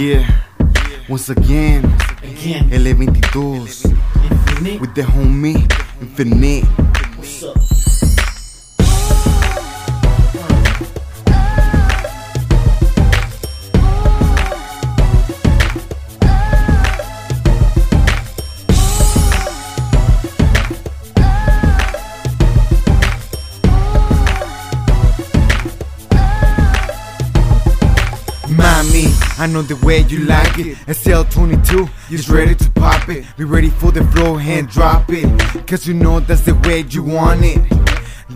Yeah, once again, Again, L22 with the homie Infinite. Mommy, I know the way you like it. SL22, just ready to pop it. Be ready for the flow and drop it. Cause you know that's the way you want it.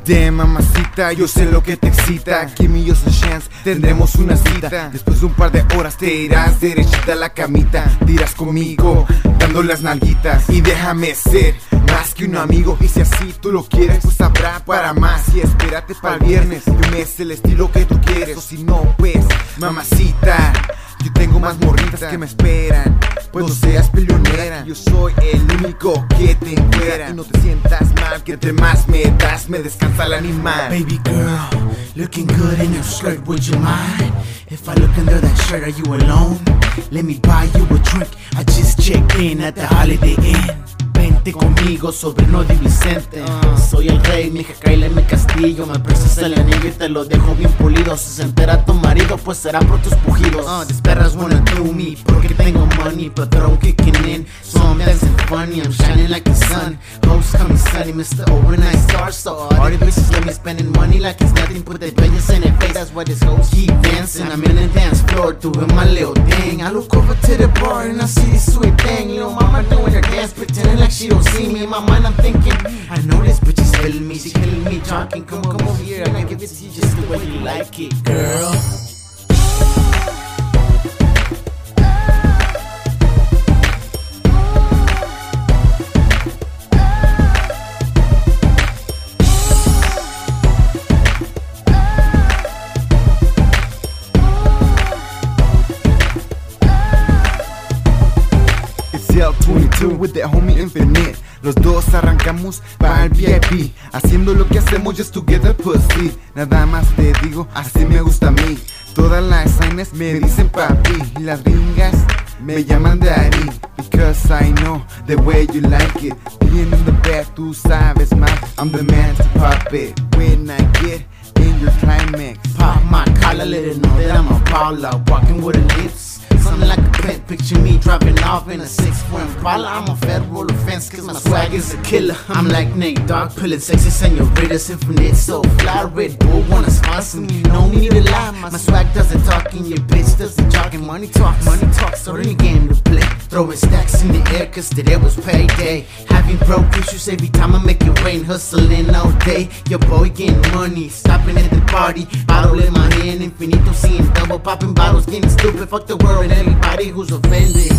Damn, mamacita, yo sé lo que te excita. Give me just a chance, tendremos una cita. Después de un par de horas te irás derechita a la camita. Dirás conmigo, dando las nalguitas. Y déjame ser más que un amigo. Y si así tú lo quieres, pues habrá para más. Y espérate para el viernes. Dime es el estilo que tú quieres. O si no, mamacita. Yo tengo más morritas que me esperan. Pues no seas peleonera. Yo soy el único que te encuera. Y no te sientas mal, que entre más me das, me descansa el animal. Baby girl, looking good in your skirt, would you mind? If I look under that shirt, are you alone? Let me buy you a drink. I just checked in at the Holiday Inn. Vente conmigo, sobrino de Vicente. Soy el rey, mija, Kyle me castillo. Me prestas el anillo y te lo dejo bien pulido. Si se entera tu marido, pues será por tus pujidos. Uh, these perras wanna do me porque tengo money, but they're all kicking in. So I'm dancing funny, I'm shining like the sun. Hoes coming sunny, Mr. Overnight Star. So all the bitches let me spending money like it's nothing. Put the bellas in their face, that's why this hoes keep dancing. I'm in the dance floor doing my little thing. I look over to the bar and I see this sweet thing. Little mama doing her dance, pretending like she don't see me. In my mind, I'm thinking, I know this bitch is feeling me. She killing me, talking. Come on, come over here, and I give it to you just the way you like it, girl. It's L22 with the homie Infinite. Los dos arrancamos para el VIP. Haciendo lo que hacemos just together pussy. Nada más te digo, así me gusta a mí. Todas las signes me dicen papi. Y las gringas me llaman daddy. Because I know the way you like it. Being in the bed, tú sabes más. I'm the man to pop it. When I get in your climax. Pop my collar, let it know that I'm a baller. Walking with her lips. Something like a pet, picture me dropping off in a six foot Impala. I'm a federal offense, cause my swag is a killer. I'm like Nate Dogg, pulling sexy senoritas, infinite, so fly. Red Bull wanna sponsor me, no need to lie. My swag doesn't talk, and your bitch doesn't talking. Money talks, money talks, so any game to play. Throwing stacks in the air, cause today was payday. Having broke issues every time I make it rain, hustling all day. Your boy getting money, stopping at the party. Bottle in my hand, infinito, seeing double, popping bottles, getting stupid. Fuck the world and everybody who's offended.